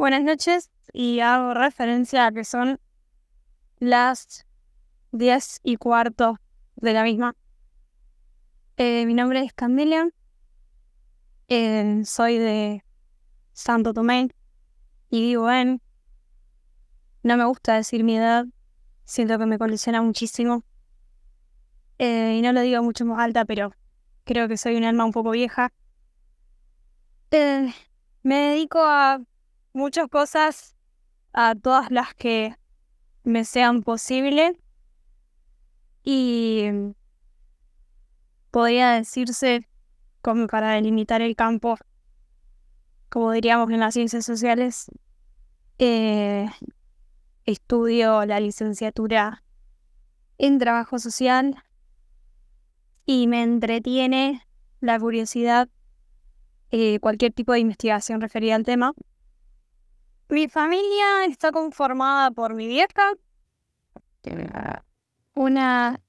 Buenas noches y hago referencia a que son las diez y cuarto de la misma. Eh, mi nombre es Candelia, eh, soy de Santo Tomé y vivo en... No me gusta decir mi edad, siento que me condiciona muchísimo. Eh, y no lo digo mucho más alta, pero creo que soy un alma un poco vieja. me dedico a muchas cosas, a todas las que me sean posibles. Y podría decirse como para delimitar el campo, como diríamos en las ciencias sociales, eh, estudio la licenciatura en trabajo social y me entretiene la curiosidad, eh, cualquier tipo de investigación referida al tema. Mi familia está conformada por mi vieja, una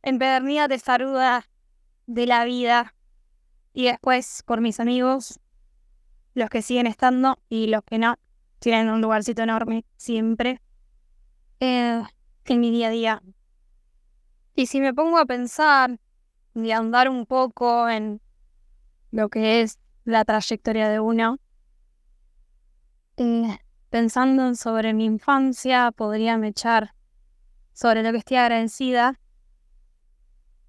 empedernida tesaruda de la vida, y después por mis amigos, los que siguen estando y los que no, tienen un lugarcito enorme siempre eh, en mi día a día. Y si me pongo a pensar y a andar un poco en lo que es la trayectoria de uno, eh, pensando sobre mi infancia, podría echar sobre lo que estoy agradecida.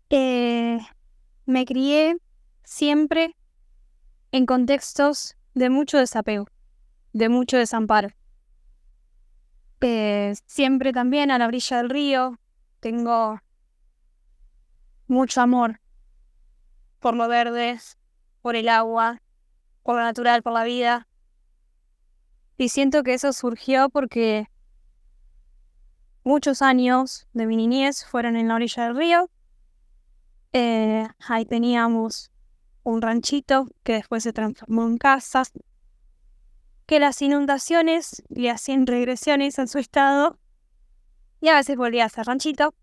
Eh, me crié siempre en contextos de mucho desapego, de mucho desamparo. Eh, siempre también a la orilla del río tengo mucho amor por lo verde, por el agua, por lo natural, por la vida. Y siento que eso surgió porque muchos años de mi niñez fueron en la orilla del río. Eh, ahí teníamos un ranchito que después se transformó en casas, que las inundaciones le hacían regresiones a su estado y a veces volvía a ser ranchito.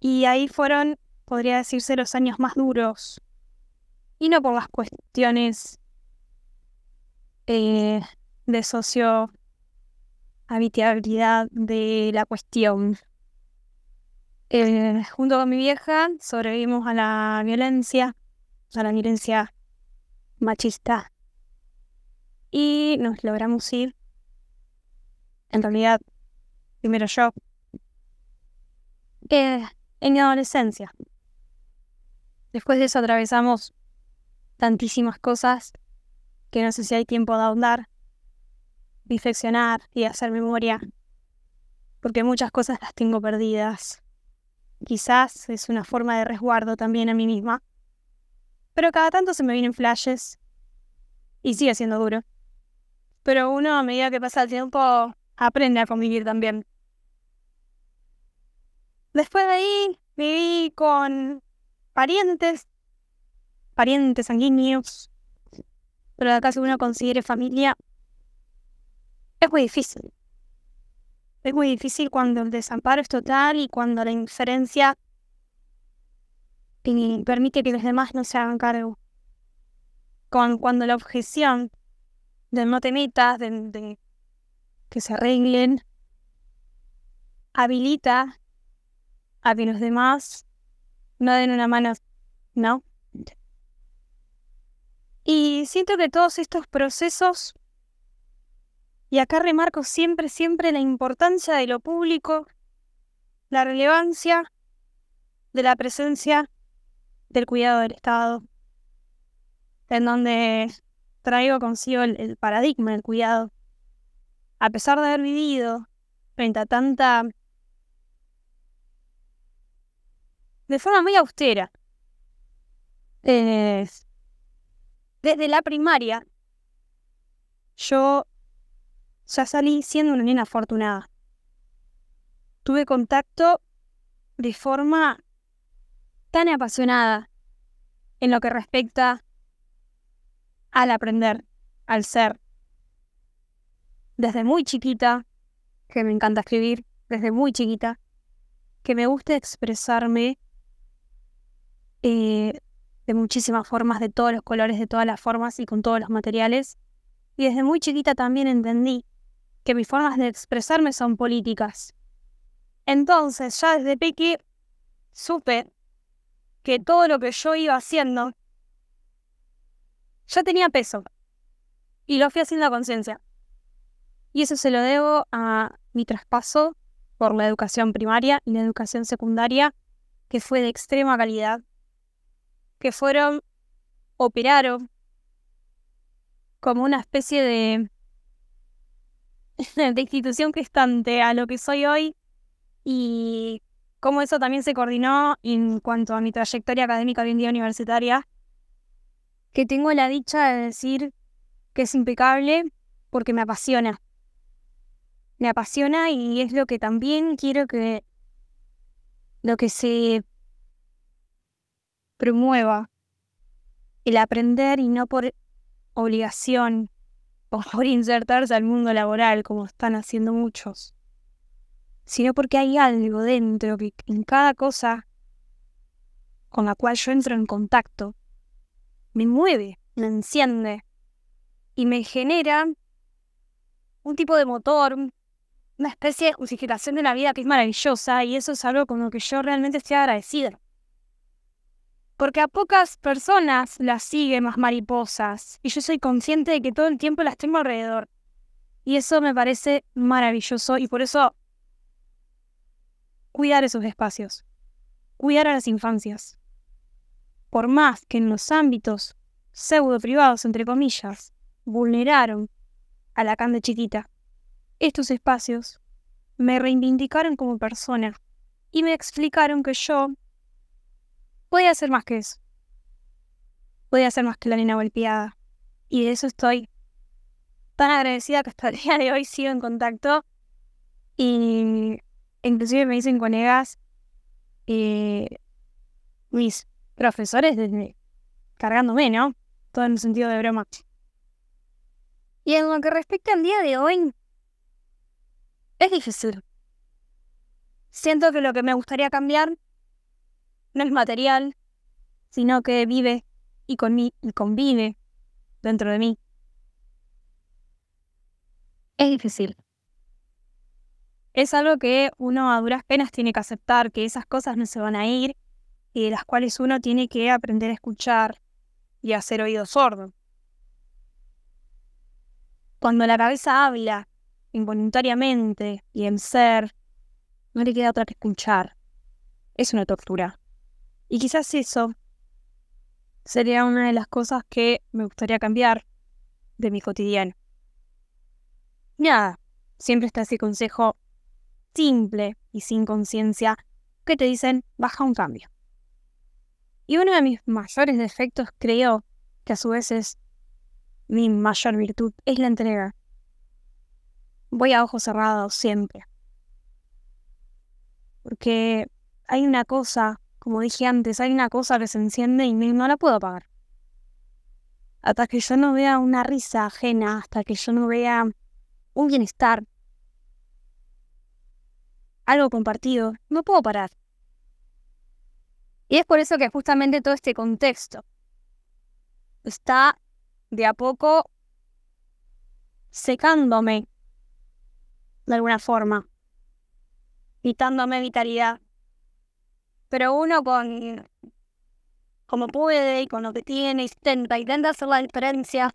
Y ahí fueron, podría decirse, los años más duros. Y no por las cuestiones eh, de socio habitabilidad de la cuestión. Eh, junto con mi vieja sobrevivimos a la violencia, a la violencia machista. Y nos logramos ir. En realidad, primero yo. Eh, en mi adolescencia. Después de eso atravesamos tantísimas cosas que no sé si hay tiempo de ahondar, reflexionar y hacer memoria, porque muchas cosas las tengo perdidas. Quizás es una forma de resguardo también a mí misma, pero cada tanto se me vienen flashes y sigue siendo duro. Pero uno a medida que pasa el tiempo aprende a convivir también. Después de ahí viví con parientes, parientes sanguíneos, pero acá si uno considere familia, es muy difícil. Es muy difícil cuando el desamparo es total y cuando la indiferencia permite que los demás no se hagan cargo. cuando la objeción de no te metas, de que se arreglen, habilita a que los demás no den una mano, ¿no? Y siento que todos estos procesos, y acá remarco siempre, siempre la importancia de lo público, la relevancia de la presencia del cuidado del Estado, en donde traigo consigo el, paradigma del cuidado. A pesar de haber vivido frente a tanta... de forma muy austera. Eh, desde la primaria, yo ya salí siendo una niña afortunada. Tuve contacto de forma tan apasionada en lo que respecta al aprender, al ser. Desde muy chiquita, que me encanta escribir, desde muy chiquita, que me gusta expresarme eh, de muchísimas formas, de todos los colores, de todas las formas y con todos los materiales. y desde muy chiquita también entendí que mis formas de expresarme son políticas. Entonces, ya desde peque supe que todo lo que yo iba haciendo ya tenía peso. Y lo fui haciendo a conciencia. Y eso se lo debo a mi traspaso por la educación primaria y la educación secundaria, que fue de extrema calidad, que fueron, operaron como una especie de, de institución gestante a lo que soy hoy y cómo eso también se coordinó en cuanto a mi trayectoria académica hoy en día universitaria, que tengo la dicha de decir que es impecable porque me apasiona. Me apasiona y es lo que también quiero que lo que se promueva el aprender y no por obligación o por insertarse al mundo laboral como están haciendo muchos, sino porque hay algo dentro que en cada cosa con la cual yo entro en contacto me mueve, me enciende y me genera un tipo de motor, una especie de justificación de la vida que es maravillosa y eso es algo con lo que yo realmente estoy agradecida. Porque a pocas personas las siguen más mariposas y yo soy consciente de que todo el tiempo las tengo alrededor. Y eso me parece maravilloso y por eso cuidar esos espacios, cuidar a las infancias. Por más que en los ámbitos pseudo privados, entre comillas, vulneraron a la de chiquita, estos espacios me reivindicaron como persona y me explicaron que yo podía hacer más que eso. Podía hacer más que la nena golpeada. Y de eso estoy tan agradecida que hasta el día de hoy sigo en contacto. Y inclusive me dicen colegas, eh, mis profesores cargándome, ¿no? Todo en un sentido de broma. Y en lo que respecta al día de hoy, es difícil. Siento que lo que me gustaría cambiar no es material, sino que vive y, y convive dentro de mí. Es difícil. Es algo que uno a duras penas tiene que aceptar, que esas cosas no se van a ir y de las cuales uno tiene que aprender a escuchar y a hacer oído sordo. Cuando la cabeza habla involuntariamente y en ser, no le queda otra que escuchar. Es una tortura. Y quizás eso sería una de las cosas que me gustaría cambiar de mi cotidiano. Nada, siempre está ese consejo simple y sin conciencia que te dicen baja un cambio. Y uno de mis mayores defectos creo que a su vez es mi mayor virtud es la entrega. Voy a ojos cerrados siempre. Porque hay una cosa, como dije antes, hay una cosa que se enciende y no la puedo apagar. Hasta que yo no vea una risa ajena, hasta que yo no vea un bienestar, algo compartido, no puedo parar. Y es por eso que justamente todo este contexto está de a poco secándome de alguna forma, quitándome vitalidad. Pero uno con como puede y con lo que tiene, intenta, intenta hacer la diferencia.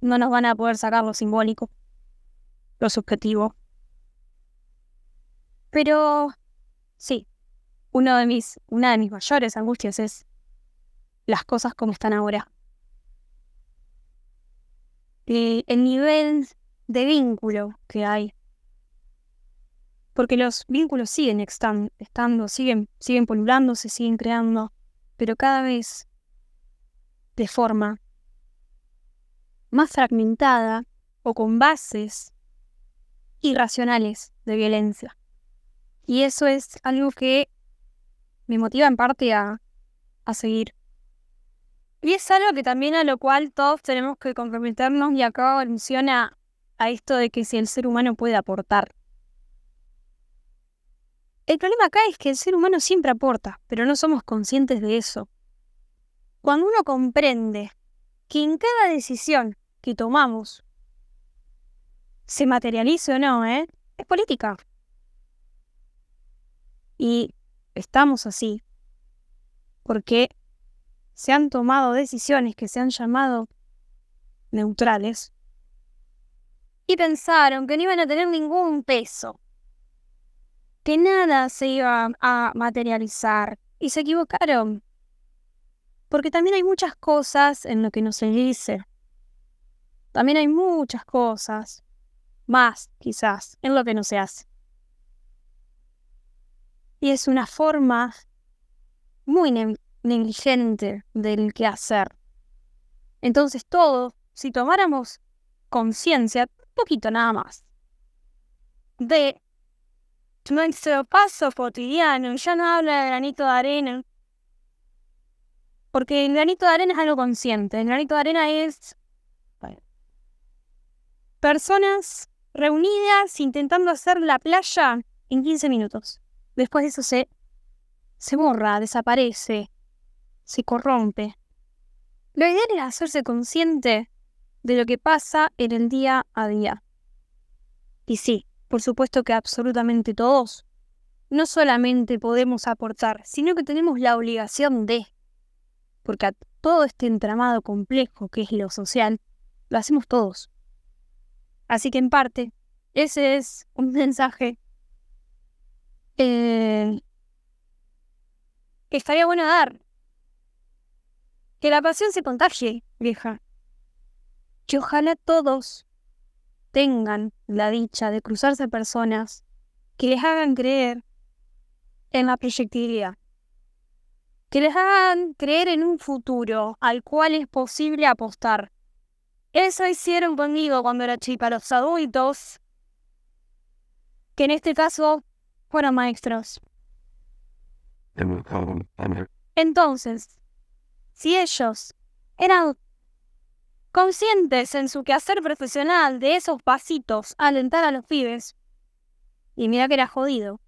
No nos van a poder sacar lo simbólico, lo subjetivo. Pero sí, uno de mis, una de mis mayores angustias es las cosas como están ahora. Eh, el nivel de vínculo que hay. Porque los vínculos siguen estando, siguen, siguen se siguen creando, pero cada vez de forma más fragmentada o con bases irracionales de violencia. Y eso es algo que me motiva en parte a, a seguir. Y es algo que también a lo cual todos tenemos que comprometernos y acá menciona a esto de que si el ser humano puede aportar. El problema acá es que el ser humano siempre aporta, pero no somos conscientes de eso. Cuando uno comprende que en cada decisión que tomamos, se materialice o no, ¿eh? es política. Y estamos así porque se han tomado decisiones que se han llamado neutrales y pensaron que no iban a tener ningún peso, que nada se iba a materializar y se equivocaron. Porque también hay muchas cosas en lo que no se dice. También hay muchas cosas, más quizás, en lo que no se hace. Y es una forma muy negligente del que hacer. Entonces todo, si tomáramos conciencia, poquito nada más, de nuestro paso cotidiano, ya no habla de granito de arena, porque el granito de arena es algo consciente, el granito de arena es personas reunidas intentando hacer la playa en 15 minutos. Después de eso se, se borra, desaparece, se corrompe. Lo ideal es hacerse consciente de lo que pasa en el día a día. Y sí, por supuesto que absolutamente todos no solamente podemos aportar, sino que tenemos la obligación de, porque a todo este entramado complejo que es lo social, lo hacemos todos. Así que en parte, ese es un mensaje eh, que estaría bueno dar. Que la pasión se contagie, vieja. Que ojalá todos tengan la dicha de cruzarse personas que les hagan creer en la proyectibilidad, que les hagan creer en un futuro al cual es posible apostar. Eso hicieron conmigo cuando era chica los adultos, que en este caso fueron maestros. Entonces, si ellos eran conscientes en su quehacer profesional de esos pasitos alentar a los pibes. Y mira que era jodido.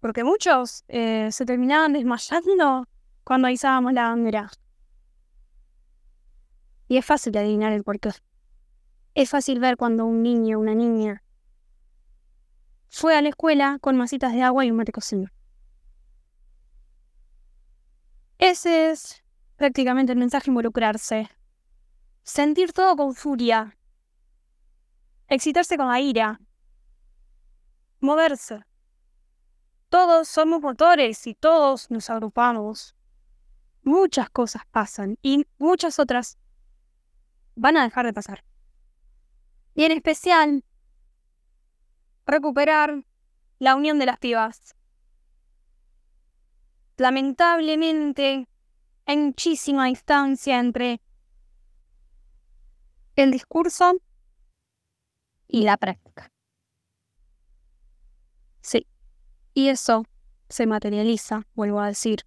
Porque muchos eh, se terminaban desmayando cuando izábamos la bandera. Y es fácil adivinar el porqué. Es fácil ver cuando un niño o una niña fue a la escuela con masitas de agua y un mate cocido. Ese es prácticamente el mensaje involucrarse sentir todo con furia, excitarse con la ira, moverse. Todos somos motores y todos nos agrupamos. Muchas cosas pasan y muchas otras van a dejar de pasar. Y en especial, recuperar la unión de las pibas. Lamentablemente, hay muchísima distancia entre el discurso y la práctica. Sí, y eso se materializa, vuelvo a decir,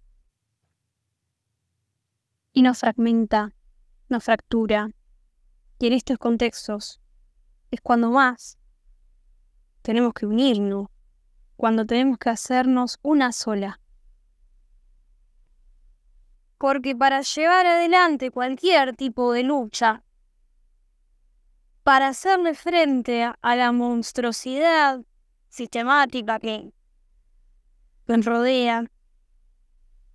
y nos fragmenta, nos fractura. Y en estos contextos es cuando más tenemos que unirnos, cuando tenemos que hacernos una sola. Porque para llevar adelante cualquier tipo de lucha, para hacerle frente a la monstruosidad sistemática que nos rodea,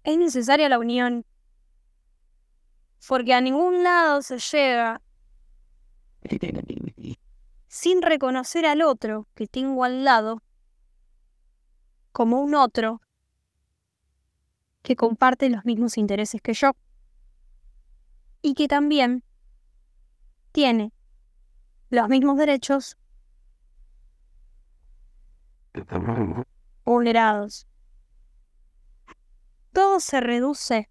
es necesaria la unión, porque a ningún lado se llega sin reconocer al otro que tengo al lado como un otro que comparte los mismos intereses que yo y que también tiene los mismos derechos vulnerados. Todo se reduce,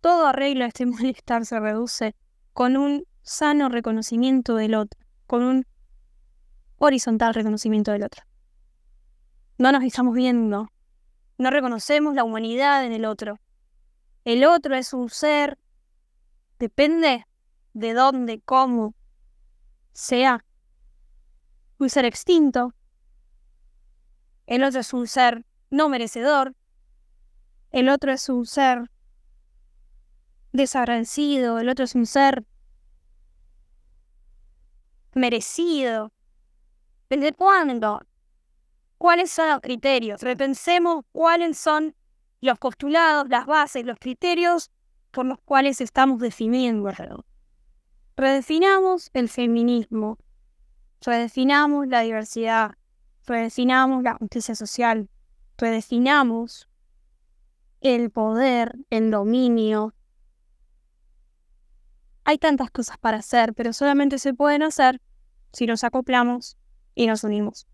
todo arreglo a este malestar se reduce con un sano reconocimiento del otro, con un horizontal reconocimiento del otro. No nos estamos viendo, no reconocemos la humanidad en el otro. El otro es un ser, depende de dónde, cómo, sea un ser extinto, el otro es un ser no merecedor, el otro es un ser desagradecido, el otro es un ser merecido. ¿Desde cuándo? ¿Cuáles son los criterios? Repensemos cuáles son los postulados, las bases, los criterios por los cuales estamos definiendo. Redefinamos el feminismo, redefinamos la diversidad, redefinamos la justicia social, redefinamos el poder, el dominio. Hay tantas cosas para hacer, pero solamente se pueden hacer si nos acoplamos y nos unimos.